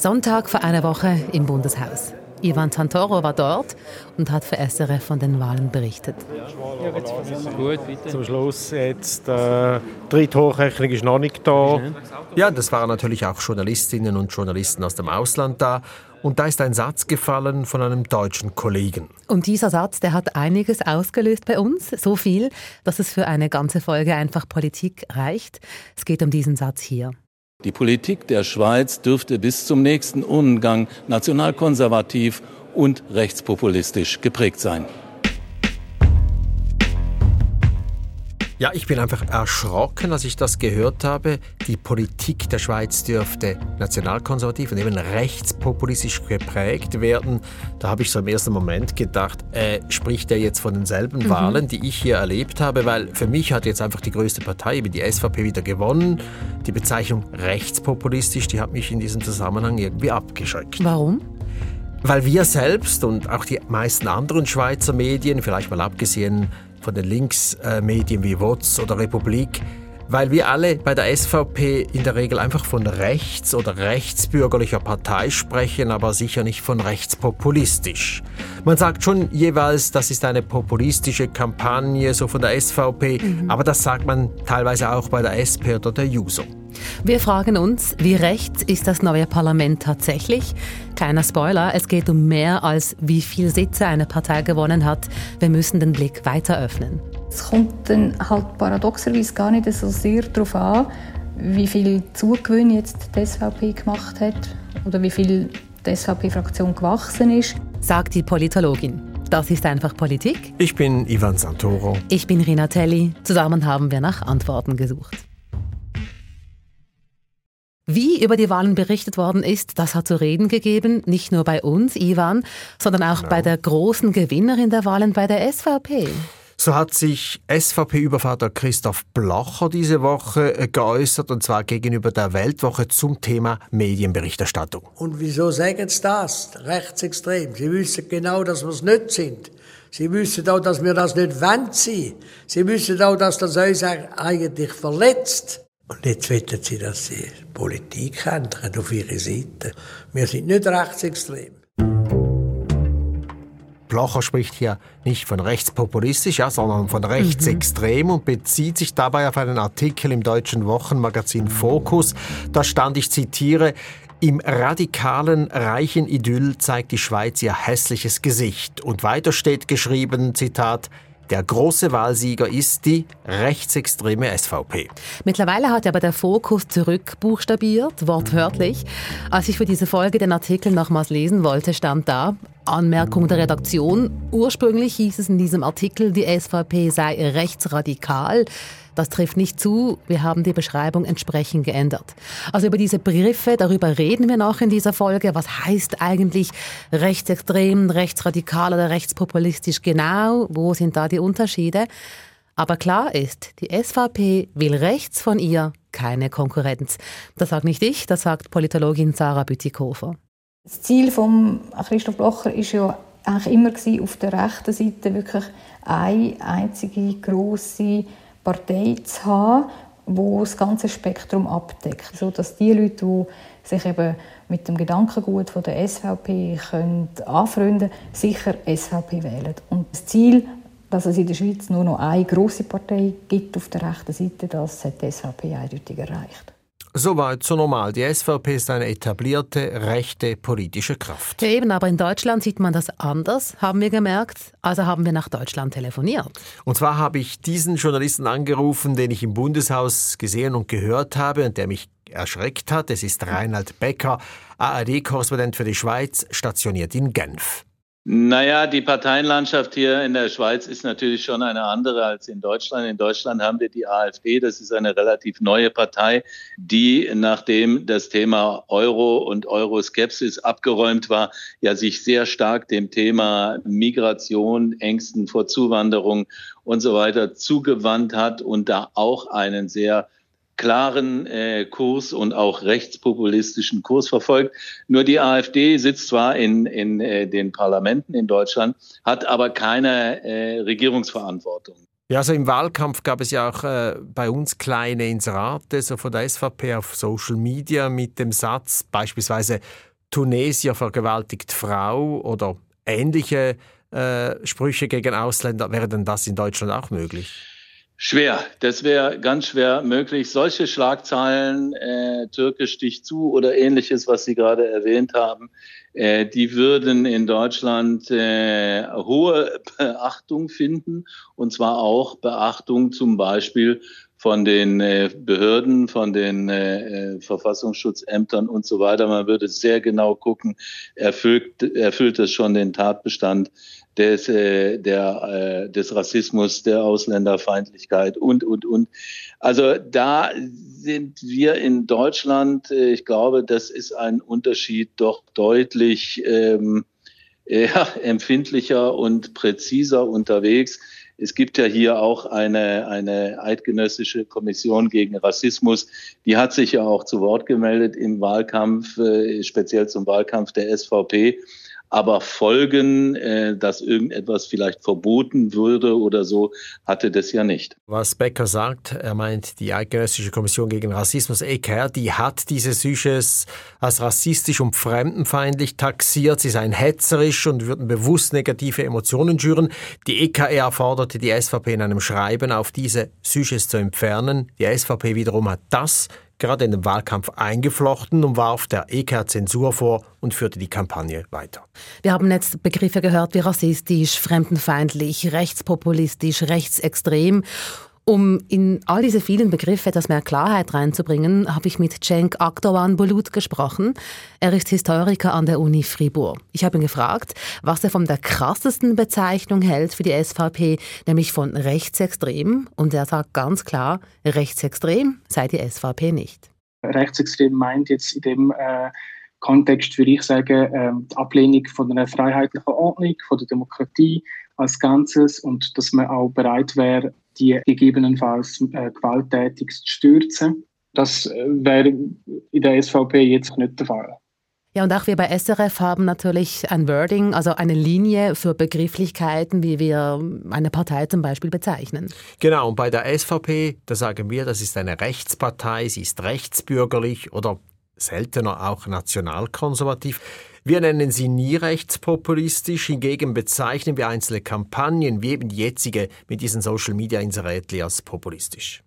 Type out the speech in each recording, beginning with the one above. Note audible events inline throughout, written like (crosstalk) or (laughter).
Sonntag vor einer Woche im Bundeshaus. Ivan Santoro war dort und hat für SRF von den Wahlen berichtet. Gut, bitte. Zum Schluss jetzt äh, dritte Hochrechnung ist noch nicht da. Ja, das waren natürlich auch Journalistinnen und Journalisten aus dem Ausland da. Und da ist ein Satz gefallen von einem deutschen Kollegen. Und dieser Satz, der hat einiges ausgelöst bei uns. So viel, dass es für eine ganze Folge einfach Politik reicht. Es geht um diesen Satz hier. Die Politik der Schweiz dürfte bis zum nächsten Urnengang nationalkonservativ und rechtspopulistisch geprägt sein. Ja, ich bin einfach erschrocken, als ich das gehört habe. Die Politik der Schweiz dürfte nationalkonservativ und eben rechtspopulistisch geprägt werden. Da habe ich so im ersten Moment gedacht, äh, spricht er jetzt von denselben mhm. Wahlen, die ich hier erlebt habe? Weil für mich hat jetzt einfach die größte Partei, eben die SVP, wieder gewonnen. Die Bezeichnung rechtspopulistisch, die hat mich in diesem Zusammenhang irgendwie abgeschreckt. Warum? Weil wir selbst und auch die meisten anderen Schweizer Medien, vielleicht mal abgesehen von den Linksmedien wie WOTS oder Republik, weil wir alle bei der SVP in der Regel einfach von rechts oder rechtsbürgerlicher Partei sprechen, aber sicher nicht von rechtspopulistisch. Man sagt schon jeweils, das ist eine populistische Kampagne, so von der SVP, mhm. aber das sagt man teilweise auch bei der SP oder der JUSO. Wir fragen uns, wie rechts ist das neue Parlament tatsächlich? Keiner Spoiler, es geht um mehr als wie viele Sitze eine Partei gewonnen hat. Wir müssen den Blick weiter öffnen. Es kommt dann halt paradoxerweise gar nicht so sehr darauf an, wie viel Zugewinn jetzt die SVP gemacht hat oder wie viel die SVP-Fraktion gewachsen ist. Sagt die Politologin. Das ist einfach Politik. Ich bin Ivan Santoro. Ich bin Rina Telli. Zusammen haben wir nach Antworten gesucht. Wie über die Wahlen berichtet worden ist, das hat zu reden gegeben, nicht nur bei uns, Ivan, sondern auch genau. bei der großen Gewinnerin der Wahlen bei der SVP. So hat sich SVP-Übervater Christoph Blocher diese Woche äh, geäußert, und zwar gegenüber der Weltwoche zum Thema Medienberichterstattung. Und wieso sagen sie das? Rechtsextrem. Sie wissen genau, dass wir es nicht sind. Sie wissen auch, dass wir das nicht wollen sein. Sie wissen auch, dass das uns eigentlich verletzt. Und jetzt wollen sie, dass sie Politik ändern auf ihre Seite. Wir sind nicht rechtsextrem. Blocher spricht hier nicht von rechtspopulistisch, ja, sondern von rechtsextrem mhm. und bezieht sich dabei auf einen Artikel im deutschen Wochenmagazin Focus. Da stand, ich zitiere, im radikalen, reichen Idyll zeigt die Schweiz ihr hässliches Gesicht. Und weiter steht geschrieben, Zitat, der große Wahlsieger ist die rechtsextreme SVP. Mittlerweile hat aber der Fokus zurückbuchstabiert, wortwörtlich. Als ich für diese Folge den Artikel nochmals lesen wollte, stand da, Anmerkung der Redaktion. Ursprünglich hieß es in diesem Artikel, die SVP sei rechtsradikal. Das trifft nicht zu. Wir haben die Beschreibung entsprechend geändert. Also über diese Begriffe, darüber reden wir noch in dieser Folge. Was heißt eigentlich rechtsextrem, rechtsradikal oder rechtspopulistisch genau? Wo sind da die Unterschiede? Aber klar ist, die SVP will rechts von ihr keine Konkurrenz. Das sagt nicht ich, das sagt Politologin Sarah Bütikofer. Das Ziel von Christoph Blocher ist ja eigentlich immer gewesen, auf der rechten Seite wirklich eine einzige große Partei zu haben, wo das ganze Spektrum abdeckt, so dass die Leute, die sich eben mit dem Gedankengut von der SVP können anfreunden, sicher SVP wählen. Und das Ziel, dass es in der Schweiz nur noch eine große Partei gibt auf der rechten Seite, das hat die SVP eindeutig erreicht. Soweit so normal. Die SVP ist eine etablierte rechte politische Kraft. Ja, eben, aber in Deutschland sieht man das anders, haben wir gemerkt. Also haben wir nach Deutschland telefoniert. Und zwar habe ich diesen Journalisten angerufen, den ich im Bundeshaus gesehen und gehört habe und der mich erschreckt hat. Es ist Reinhard Becker, ARD-Korrespondent für die Schweiz, stationiert in Genf. Naja, die Parteienlandschaft hier in der Schweiz ist natürlich schon eine andere als in Deutschland. In Deutschland haben wir die AfD, das ist eine relativ neue Partei, die, nachdem das Thema Euro und Euroskepsis abgeräumt war, ja sich sehr stark dem Thema Migration, Ängsten vor Zuwanderung und so weiter zugewandt hat und da auch einen sehr klaren äh, Kurs und auch rechtspopulistischen Kurs verfolgt. Nur die AfD sitzt zwar in, in äh, den Parlamenten in Deutschland, hat aber keine äh, Regierungsverantwortung. Ja, also im Wahlkampf gab es ja auch äh, bei uns kleine Inserate, so von der SVP auf Social Media mit dem Satz beispielsweise Tunesier vergewaltigt Frau oder ähnliche äh, Sprüche gegen Ausländer, wäre denn das in Deutschland auch möglich? Schwer, das wäre ganz schwer möglich. Solche Schlagzeilen, äh, Türke sticht zu oder ähnliches, was Sie gerade erwähnt haben, äh, die würden in Deutschland äh, hohe Beachtung finden und zwar auch Beachtung zum Beispiel von den äh, Behörden, von den äh, äh Verfassungsschutzämtern und so weiter. Man würde sehr genau gucken, erfüllt, erfüllt es schon den Tatbestand des, äh, der, äh, des Rassismus, der Ausländerfeindlichkeit und, und, und. Also da sind wir in Deutschland, ich glaube, das ist ein Unterschied doch deutlich ähm, (laughs) ja, empfindlicher und präziser unterwegs. Es gibt ja hier auch eine, eine eidgenössische Kommission gegen Rassismus. Die hat sich ja auch zu Wort gemeldet im Wahlkampf, äh, speziell zum Wahlkampf der SVP aber Folgen, äh, dass irgendetwas vielleicht verboten würde oder so, hatte das ja nicht. Was Becker sagt, er meint, die Eidgenössische Kommission gegen Rassismus, EKR, die hat diese Süches als rassistisch und fremdenfeindlich taxiert. Sie seien hetzerisch und würden bewusst negative Emotionen schüren. Die EKR forderte die SVP in einem Schreiben auf, diese Süches zu entfernen. Die SVP wiederum hat das gerade in den Wahlkampf eingeflochten und warf der EK Zensur vor und führte die Kampagne weiter. Wir haben jetzt Begriffe gehört wie rassistisch, fremdenfeindlich, rechtspopulistisch, rechtsextrem. Um in all diese vielen Begriffe etwas mehr Klarheit reinzubringen, habe ich mit Cenk Akdogan Bulut gesprochen. Er ist Historiker an der Uni Fribourg. Ich habe ihn gefragt, was er von der krassesten Bezeichnung hält für die SVP, nämlich von rechtsextrem. Und er sagt ganz klar, rechtsextrem sei die SVP nicht. Rechtsextrem meint jetzt in dem äh, Kontext, würde ich sagen, äh, die Ablehnung von einer freiheitlichen Ordnung, von der Demokratie als Ganzes und dass man auch bereit wäre, die gegebenenfalls äh, gewalttätig zu stürzen. Das äh, wäre in der SVP jetzt nicht der Fall. Ja, und auch wir bei SRF haben natürlich ein Wording, also eine Linie für Begrifflichkeiten, wie wir eine Partei zum Beispiel bezeichnen. Genau, und bei der SVP, da sagen wir, das ist eine Rechtspartei, sie ist rechtsbürgerlich oder seltener auch nationalkonservativ. Wir nennen sie nie rechtspopulistisch, hingegen bezeichnen wir einzelne Kampagnen, wie eben die jetzige mit diesen Social Media Inserätli als populistisch.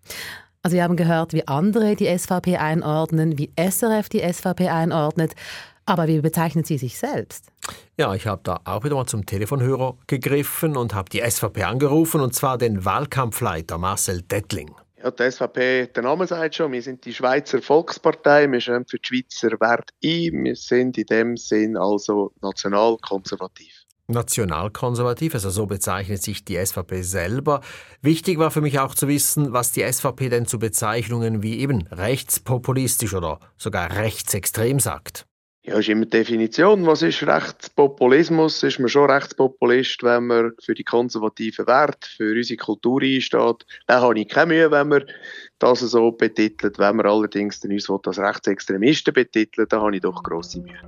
Also wir haben gehört, wie andere die SVP einordnen, wie SRF die SVP einordnet. Aber wie bezeichnet sie sich selbst? Ja, ich habe da auch wieder mal zum Telefonhörer gegriffen und habe die SVP angerufen, und zwar den Wahlkampfleiter Marcel Dettling. Ja, die SVP, der Name sagt schon, wir sind die Schweizer Volkspartei, wir stehen für die Schweizer Werte ein, wir sind in dem Sinn also nationalkonservativ. Nationalkonservativ, also so bezeichnet sich die SVP selber. Wichtig war für mich auch zu wissen, was die SVP denn zu Bezeichnungen wie eben rechtspopulistisch oder sogar rechtsextrem sagt. Ja, ist immer Definition. Was ist Rechtspopulismus? Ist man schon Rechtspopulist, wenn man für die konservativen Werte, für unsere Kultur einsteht? Da habe ich keine Mühe, wenn man das so betitelt. Wenn man allerdings uns als Rechtsextremisten betitelt, da habe ich doch grosse Mühe.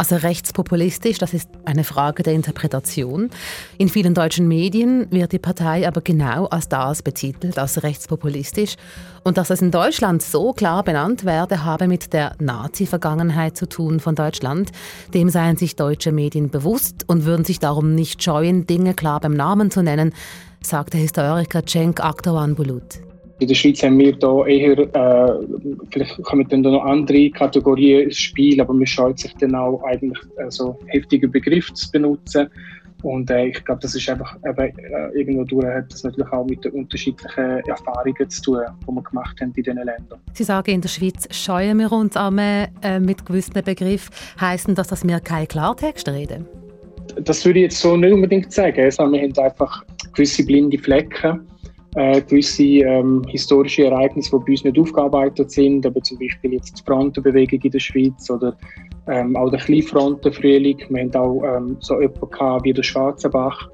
Also rechtspopulistisch, das ist eine Frage der Interpretation. In vielen deutschen Medien wird die Partei aber genau als das betitelt, als rechtspopulistisch. Und dass es in Deutschland so klar benannt werde, habe mit der Nazi-Vergangenheit zu tun von Deutschland. Dem seien sich deutsche Medien bewusst und würden sich darum nicht scheuen, Dinge klar beim Namen zu nennen, sagt der Historiker Cenk Akdogan Bulut. In der Schweiz haben wir da eher, äh, vielleicht kommen dann noch andere Kategorien ins Spiel, aber man scheut sich dann auch eigentlich äh, so heftige Begriffe zu benutzen. Und äh, ich glaube, das ist einfach eben, äh, irgendwo durch hat das natürlich auch mit den unterschiedlichen Erfahrungen zu tun, die wir gemacht haben in diesen Ländern. Sie sagen, in der Schweiz scheuen wir uns einmal äh, mit gewissen Begriffen. Heißen das, dass wir keinen Klartext reden? Das würde ich jetzt so nicht unbedingt sagen. Also, wir haben einfach gewisse blinde Flecken äh, gewisse ähm, historische Ereignisse, die bei uns nicht aufgearbeitet sind, aber zum Beispiel jetzt die Frontenbewegung in der Schweiz oder ähm, auch der Kleinfrontenfrühling. Wir haben auch ähm, so jemanden wie der Schwarzenbach,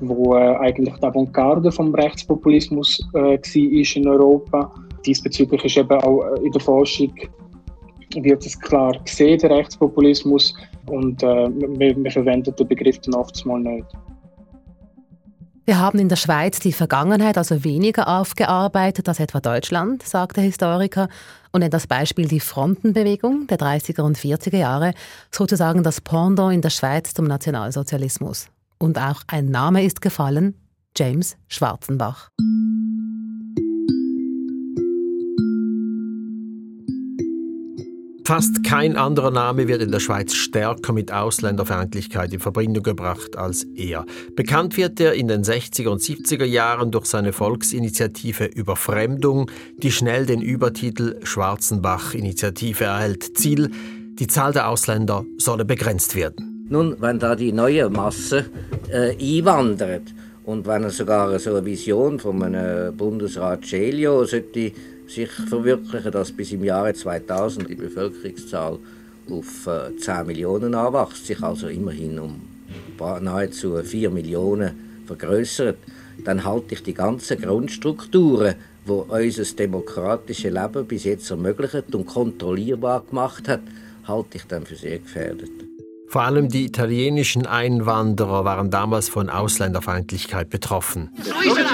wo äh, eigentlich die Avantgarde vom Rechtspopulismus äh, war in Europa. Diesbezüglich ist eben auch äh, in der Forschung wird es klar gesehen, der Rechtspopulismus, und äh, wir, wir verwenden den Begriff dann oftmals nicht. Wir haben in der Schweiz die Vergangenheit also weniger aufgearbeitet als etwa Deutschland, sagt der Historiker, und nennt das Beispiel die Frontenbewegung der 30er und 40er Jahre, sozusagen das Pendant in der Schweiz zum Nationalsozialismus. Und auch ein Name ist gefallen, James Schwarzenbach. Fast kein anderer Name wird in der Schweiz stärker mit Ausländerfeindlichkeit in Verbindung gebracht als er. Bekannt wird er in den 60er und 70er Jahren durch seine Volksinitiative Überfremdung, die schnell den Übertitel Schwarzenbach-Initiative erhält. Ziel, die Zahl der Ausländer solle begrenzt werden. Nun, wenn da die neue Masse äh, einwandert und wenn er sogar so eine Vision von einem Bundesrat Celio sollte sich verwirklichen, dass bis im Jahre 2000 die Bevölkerungszahl auf 10 äh, Millionen anwächst, sich also immerhin um nahezu 4 Millionen vergrößert, dann halte ich die ganzen Grundstrukturen, die unser demokratisches Leben bis jetzt ermöglicht und kontrollierbar gemacht hat, halte ich dann für sehr gefährdet. Vor allem die italienischen Einwanderer waren damals von Ausländerfeindlichkeit betroffen.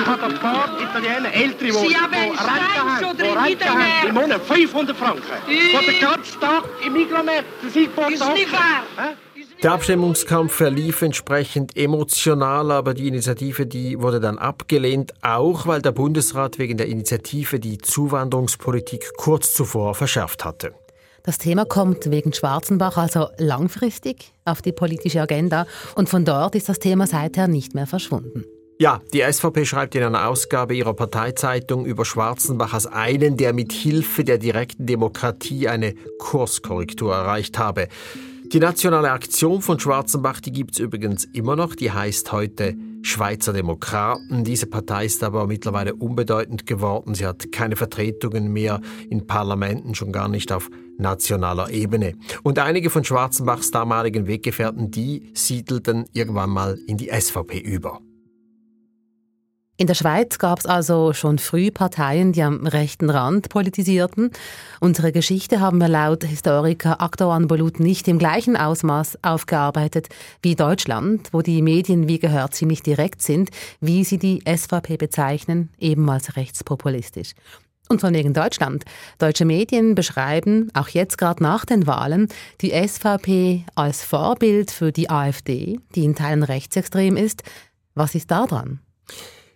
So ist es. hat ein paar Italiener, ältere, die Rente haben, im Monat 500 Franken. Die den ganzen Tag im Mikronet, das ist nicht wahr. Der Abstimmungskampf verlief entsprechend emotional, aber die Initiative die wurde dann abgelehnt, auch weil der Bundesrat wegen der Initiative die Zuwanderungspolitik kurz zuvor verschärft hatte. Das Thema kommt wegen Schwarzenbach also langfristig auf die politische Agenda und von dort ist das Thema seither nicht mehr verschwunden. Ja, die SVP schreibt in einer Ausgabe ihrer Parteizeitung über Schwarzenbach als einen, der mit Hilfe der direkten Demokratie eine Kurskorrektur erreicht habe. Die nationale Aktion von Schwarzenbach, die gibt es übrigens immer noch, die heißt heute Schweizer Demokraten. Diese Partei ist aber mittlerweile unbedeutend geworden. Sie hat keine Vertretungen mehr in Parlamenten, schon gar nicht auf nationaler Ebene. Und einige von Schwarzenbachs damaligen Weggefährten, die siedelten irgendwann mal in die SVP über. In der Schweiz gab es also schon früh Parteien, die am rechten Rand politisierten. Unsere Geschichte haben wir laut Historiker Aktor Anbolut nicht im gleichen Ausmaß aufgearbeitet wie Deutschland, wo die Medien wie gehört ziemlich direkt sind, wie sie die SVP bezeichnen, eben als rechtspopulistisch. Und von wegen Deutschland. Deutsche Medien beschreiben, auch jetzt gerade nach den Wahlen, die SVP als Vorbild für die AfD, die in Teilen rechtsextrem ist. Was ist da dran?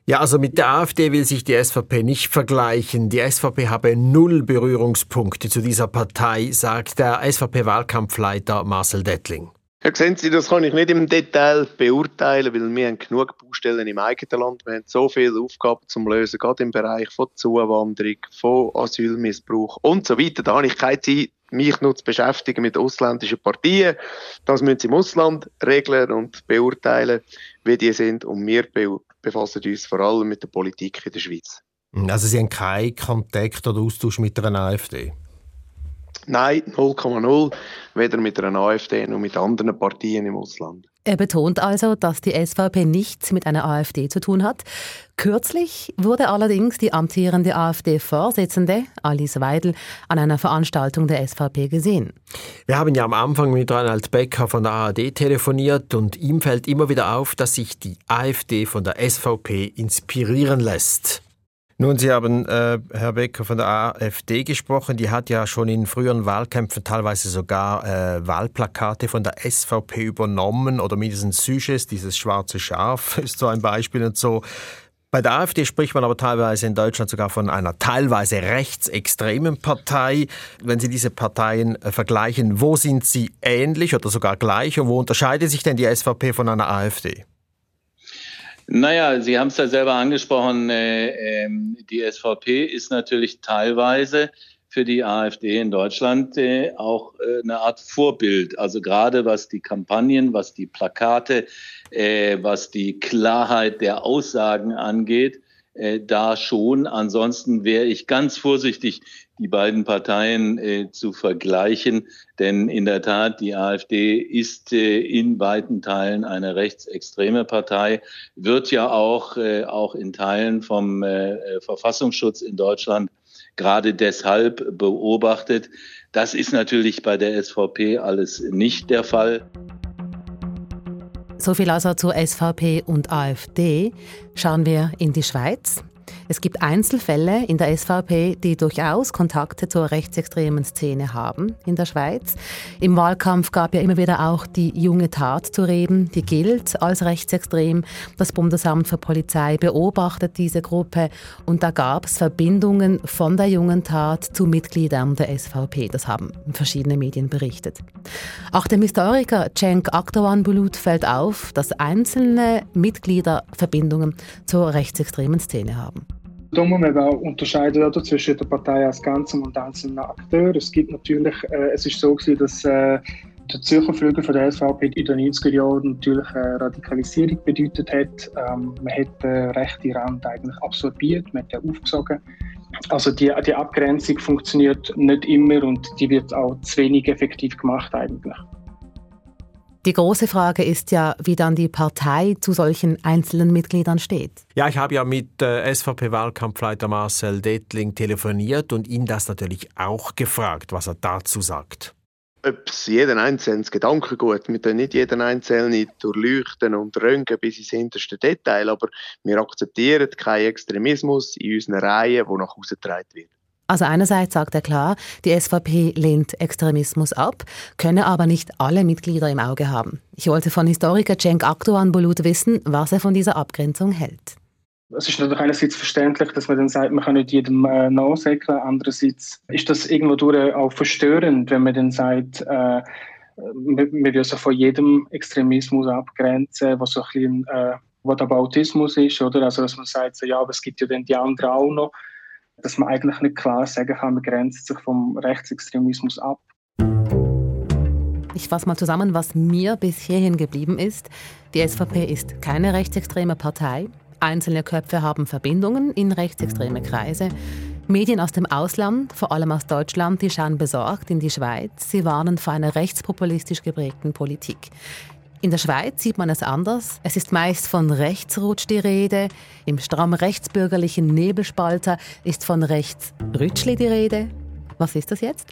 Ja, also mit der AfD will sich die SVP nicht vergleichen. Die SVP habe null Berührungspunkte zu dieser Partei, sagt der SVP-Wahlkampfleiter Marcel Dettling. Ja, sehen Sie, das kann ich nicht im Detail beurteilen, weil wir haben genug Baustellen im eigenen Land. Wir haben so viele Aufgaben zum Lösen, gerade im Bereich von Zuwanderung, von Asylmissbrauch und so weiter. Da habe ich keine Zeit, mich nur zu beschäftigen mit ausländischen Partien. Das müssen Sie im Ausland regeln und beurteilen, wie die sind. Und wir befassen uns vor allem mit der Politik in der Schweiz. Also Sie haben keinen Kontakt oder Austausch mit einer AfD? Nein, 0,0. Weder mit einer AfD noch mit anderen Partien im Ausland. Er betont also, dass die SVP nichts mit einer AfD zu tun hat. Kürzlich wurde allerdings die amtierende AfD-Vorsitzende Alice Weidel an einer Veranstaltung der SVP gesehen. Wir haben ja am Anfang mit Reinhard Becker von der ARD telefoniert und ihm fällt immer wieder auf, dass sich die AfD von der SVP inspirieren lässt. Nun, Sie haben, äh, Herr Becker, von der AfD gesprochen. Die hat ja schon in früheren Wahlkämpfen teilweise sogar äh, Wahlplakate von der SVP übernommen oder mindestens Süches, dieses schwarze Schaf (laughs) ist so ein Beispiel und so. Bei der AfD spricht man aber teilweise in Deutschland sogar von einer teilweise rechtsextremen Partei. Wenn Sie diese Parteien äh, vergleichen, wo sind sie ähnlich oder sogar gleich und wo unterscheidet sich denn die SVP von einer AfD? Naja, Sie haben es ja selber angesprochen, äh, äh, die SVP ist natürlich teilweise für die AfD in Deutschland äh, auch äh, eine Art Vorbild. Also gerade was die Kampagnen, was die Plakate, was die Klarheit der Aussagen angeht, da schon. Ansonsten wäre ich ganz vorsichtig, die beiden Parteien äh, zu vergleichen. Denn in der Tat, die AfD ist äh, in weiten Teilen eine rechtsextreme Partei, wird ja auch, äh, auch in Teilen vom äh, Verfassungsschutz in Deutschland gerade deshalb beobachtet. Das ist natürlich bei der SVP alles nicht der Fall. So viel also zur SVP und AfD. Schauen wir in die Schweiz. Es gibt Einzelfälle in der SVP, die durchaus Kontakte zur rechtsextremen Szene haben in der Schweiz. Im Wahlkampf gab ja immer wieder auch die junge Tat zu reden, die gilt als rechtsextrem. Das Bundesamt für Polizei beobachtet diese Gruppe und da gab es Verbindungen von der jungen Tat zu Mitgliedern der SVP. Das haben verschiedene Medien berichtet. Auch dem Historiker Cenk Akdogan Bulut fällt auf, dass einzelne Mitglieder Verbindungen zur rechtsextremen Szene haben. Da muss man auch unterscheiden oder, zwischen der Partei als Ganzem und einzelnen Akteuren. Es gibt natürlich, äh, es ist so gewesen, dass äh, der Zürcher Flügel von der SVP in den 90er Jahren natürlich äh, Radikalisierung bedeutet hat. Ähm, man hat den rechten Rand eigentlich absorbiert, man hat den aufgesogen. Also die, die Abgrenzung funktioniert nicht immer und die wird auch zu wenig effektiv gemacht eigentlich. Die große Frage ist ja, wie dann die Partei zu solchen einzelnen Mitgliedern steht. Ja, ich habe ja mit äh, SVP-Wahlkampfleiter Marcel Dettling telefoniert und ihn das natürlich auch gefragt, was er dazu sagt. Ob es jeden Einzelnen das Gedankengut, wir können nicht jeden Einzelnen durchleuchten und röntgen bis ins hinterste Detail, aber wir akzeptieren keinen Extremismus in unseren Reihen, der nach außen getragen wird. Also einerseits sagt er klar, die SVP lehnt Extremismus ab, könne aber nicht alle Mitglieder im Auge haben. Ich wollte von Historiker Cenk Akdoğan Bulut wissen, was er von dieser Abgrenzung hält. Es ist natürlich einerseits verständlich, dass man dann sagt, man kann nicht jedem äh, nachsäckeln. Andererseits ist das irgendwo durch auch verstörend, wenn man dann sagt, äh, will also von jedem Extremismus abgrenzen, was so ein bisschen äh, Whataboutismus ist, oder? Also, dass man sagt, so, ja, aber es gibt ja dann die anderen auch noch dass man eigentlich nicht klar sagen kann, man grenzt sich vom Rechtsextremismus ab. Ich fasse mal zusammen, was mir bis hierhin geblieben ist. Die SVP ist keine rechtsextreme Partei. Einzelne Köpfe haben Verbindungen in rechtsextreme Kreise. Medien aus dem Ausland, vor allem aus Deutschland, die schauen besorgt in die Schweiz. Sie warnen vor einer rechtspopulistisch geprägten Politik. In der Schweiz sieht man es anders. Es ist meist von Rechtsrutsch die Rede. Im stramm rechtsbürgerlichen Nebelspalter ist von Rechtsrütschli die Rede. Was ist das jetzt?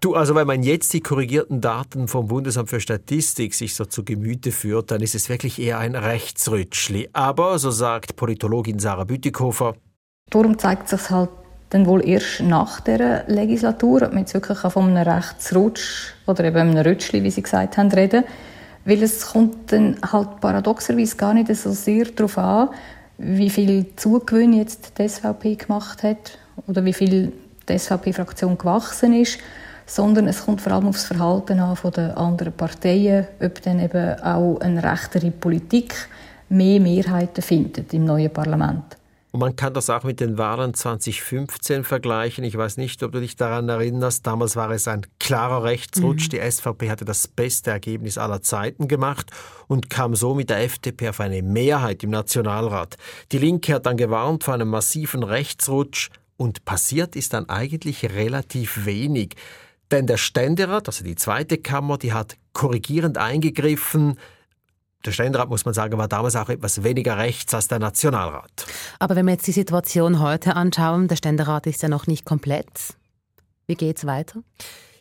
Du, also wenn man jetzt die korrigierten Daten vom Bundesamt für Statistik sich so zu Gemüte führt, dann ist es wirklich eher ein Rechtsrütschli. Aber, so sagt Politologin Sarah Bütikofer, Darum zeigt sich halt dann wohl erst nach der Legislatur, ob man jetzt wirklich von einem Rechtsrutsch oder eben einem Rütschli, wie Sie gesagt haben, reden. Weil es kommt dann halt paradoxerweise gar nicht so sehr darauf an, wie viel Zugewinn jetzt die SVP gemacht hat oder wie viel die SVP-Fraktion gewachsen ist, sondern es kommt vor allem auf das Verhalten an von den anderen Parteien, ob dann eben auch eine rechtere Politik mehr Mehrheiten findet im neuen Parlament. Und man kann das auch mit den Wahlen 2015 vergleichen. Ich weiß nicht, ob du dich daran erinnerst. Damals war es ein klarer Rechtsrutsch. Mhm. Die SVP hatte das beste Ergebnis aller Zeiten gemacht und kam so mit der FDP auf eine Mehrheit im Nationalrat. Die Linke hat dann gewarnt vor einem massiven Rechtsrutsch und passiert ist dann eigentlich relativ wenig. Denn der Ständerat, also die zweite Kammer, die hat korrigierend eingegriffen, der Ständerat, muss man sagen, war damals auch etwas weniger rechts als der Nationalrat. Aber wenn wir jetzt die Situation heute anschauen, der Ständerat ist ja noch nicht komplett. Wie geht es weiter?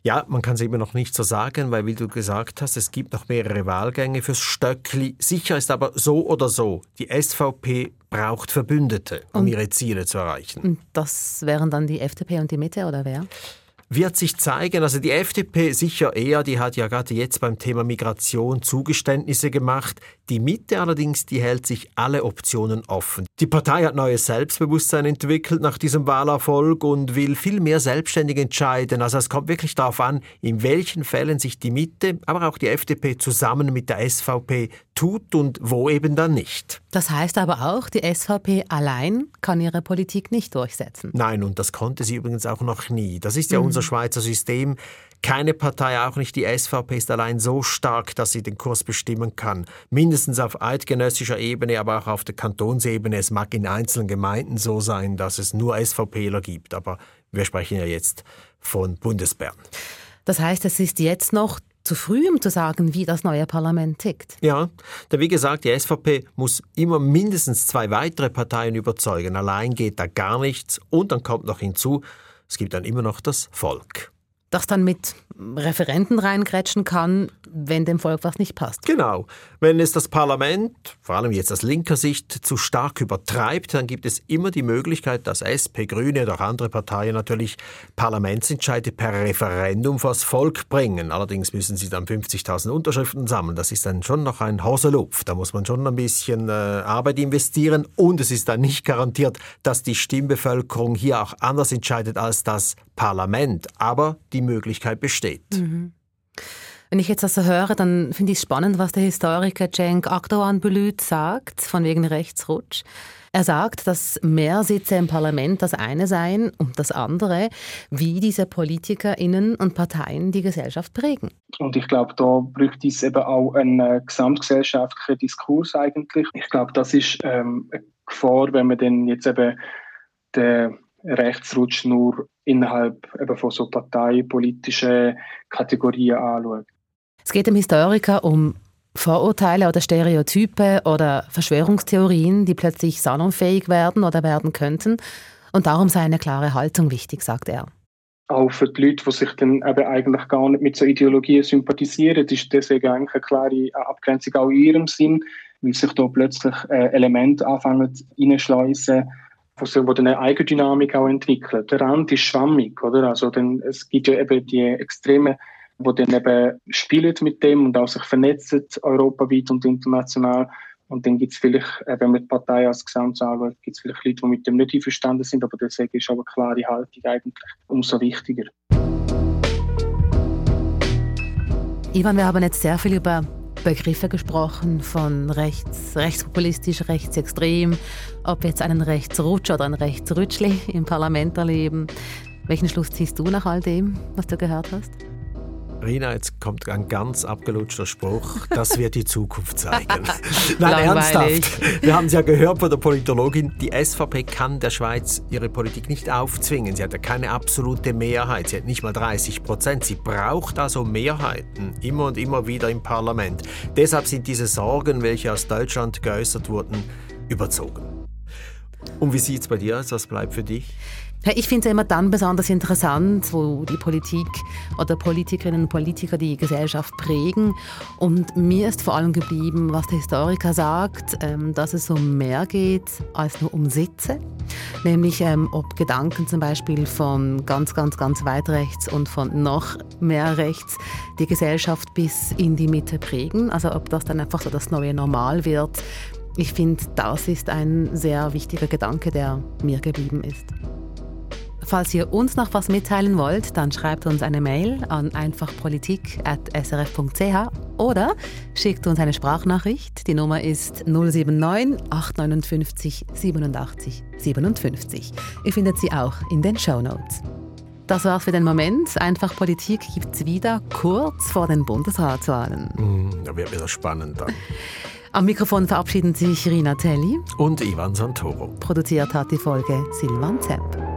Ja, man kann es immer noch nicht so sagen, weil, wie du gesagt hast, es gibt noch mehrere Wahlgänge fürs Stöckli. Sicher ist aber so oder so, die SVP braucht Verbündete, um und, ihre Ziele zu erreichen. Und das wären dann die FDP und die Mitte, oder wer? Wird sich zeigen. Also die FDP sicher eher, die hat ja gerade jetzt beim Thema Migration Zugeständnisse gemacht. Die Mitte allerdings, die hält sich alle Optionen offen. Die Partei hat neues Selbstbewusstsein entwickelt nach diesem Wahlerfolg und will viel mehr selbstständig entscheiden. Also es kommt wirklich darauf an, in welchen Fällen sich die Mitte, aber auch die FDP zusammen mit der SVP tut und wo eben dann nicht. Das heißt aber auch, die SVP allein kann ihre Politik nicht durchsetzen. Nein, und das konnte sie übrigens auch noch nie. Das ist ja mhm. unser Schweizer System. Keine Partei, auch nicht die SVP, ist allein so stark, dass sie den Kurs bestimmen kann. Mindestens auf eidgenössischer Ebene, aber auch auf der Kantonsebene. Es mag in einzelnen Gemeinden so sein, dass es nur SVPler gibt, aber wir sprechen ja jetzt von Bundesbern. Das heißt, es ist jetzt noch zu früh, um zu sagen, wie das neue Parlament tickt. Ja, denn wie gesagt, die SVP muss immer mindestens zwei weitere Parteien überzeugen. Allein geht da gar nichts. Und dann kommt noch hinzu, es gibt dann immer noch das Volk. Das dann mit Referenten reingrätschen kann, wenn dem Volk was nicht passt. Genau. Wenn es das Parlament, vor allem jetzt aus linker Sicht, zu stark übertreibt, dann gibt es immer die Möglichkeit, dass SP, Grüne oder andere Parteien natürlich Parlamentsentscheide per Referendum vors Volk bringen. Allerdings müssen sie dann 50.000 Unterschriften sammeln. Das ist dann schon noch ein Hoselupf. Da muss man schon ein bisschen äh, Arbeit investieren und es ist dann nicht garantiert, dass die Stimmbevölkerung hier auch anders entscheidet als das Parlament. Aber die Möglichkeit besteht. Mhm. Wenn ich jetzt das so höre, dann finde ich es spannend, was der Historiker Cenk Akdoğan sagt, von wegen Rechtsrutsch. Er sagt, dass mehr Sitze im Parlament das eine seien und das andere, wie diese PolitikerInnen und Parteien die Gesellschaft prägen. Und ich glaube, da bräuchte es eben auch einen äh, gesamtgesellschaftlichen Diskurs eigentlich. Ich glaube, das ist ähm, eine Gefahr, wenn man dann jetzt eben den Rechtsrutsch nur innerhalb eben von so parteipolitischen Kategorien anschaut. Es geht dem Historiker um Vorurteile oder Stereotype oder Verschwörungstheorien, die plötzlich salonfähig werden oder werden könnten. Und darum sei eine klare Haltung wichtig, sagt er. Auch für die Leute, die sich dann eben eigentlich gar nicht mit so Ideologien sympathisieren, ist deswegen eigentlich eine klare Abgrenzung auch in ihrem Sinn, weil sich da plötzlich äh, Elemente anfangen reinschleusen, wo eine Eigendynamik auch entwickeln. Der Rand ist schwammig, oder? Also dann, es gibt ja eben die extreme wo dann eben spielen mit dem und auch sich vernetzen, europaweit und international. Und dann gibt es vielleicht, äh, wenn man die Partei als Gesamt anschaut, gibt es vielleicht Leute, die mit dem nicht einverstanden sind, aber deswegen ist aber eine klare Haltung eigentlich umso wichtiger. Ivan, wir haben jetzt sehr viel über Begriffe gesprochen, von rechts, rechtspopulistisch, rechtsextrem, ob jetzt einen Rechtsrutsch oder ein Rechtsrütschli im Parlament erleben. Welchen Schluss ziehst du nach all dem, was du gehört hast? Rina, jetzt kommt ein ganz abgelutschter Spruch. Das wird die Zukunft zeigen. (laughs) Nein, ernsthaft. Wir haben es ja gehört von der Politologin. Die SVP kann der Schweiz ihre Politik nicht aufzwingen. Sie hat ja keine absolute Mehrheit. Sie hat nicht mal 30 Prozent. Sie braucht also Mehrheiten. Immer und immer wieder im Parlament. Deshalb sind diese Sorgen, welche aus Deutschland geäußert wurden, überzogen. Und wie sieht es bei dir aus? Was bleibt für dich? Ich finde es immer dann besonders interessant, wo die Politik oder Politikerinnen und Politiker die Gesellschaft prägen. Und mir ist vor allem geblieben, was der Historiker sagt, ähm, dass es um mehr geht als nur um Sitze. Nämlich ähm, ob Gedanken zum Beispiel von ganz, ganz, ganz weit rechts und von noch mehr rechts die Gesellschaft bis in die Mitte prägen. Also ob das dann einfach so das neue Normal wird. Ich finde, das ist ein sehr wichtiger Gedanke, der mir geblieben ist. Falls ihr uns noch was mitteilen wollt, dann schreibt uns eine Mail an einfachpolitik.srf.ch oder schickt uns eine Sprachnachricht. Die Nummer ist 079 859 87 57. Ihr findet sie auch in den Show Notes. Das war's für den Moment. Einfach Politik gibt's wieder kurz vor den Bundesratswahlen. Mm, da wird wieder spannend dann. (laughs) Am Mikrofon verabschieden sich Rina Telli und Ivan Santoro. Produziert hat die Folge Silvan Zepp.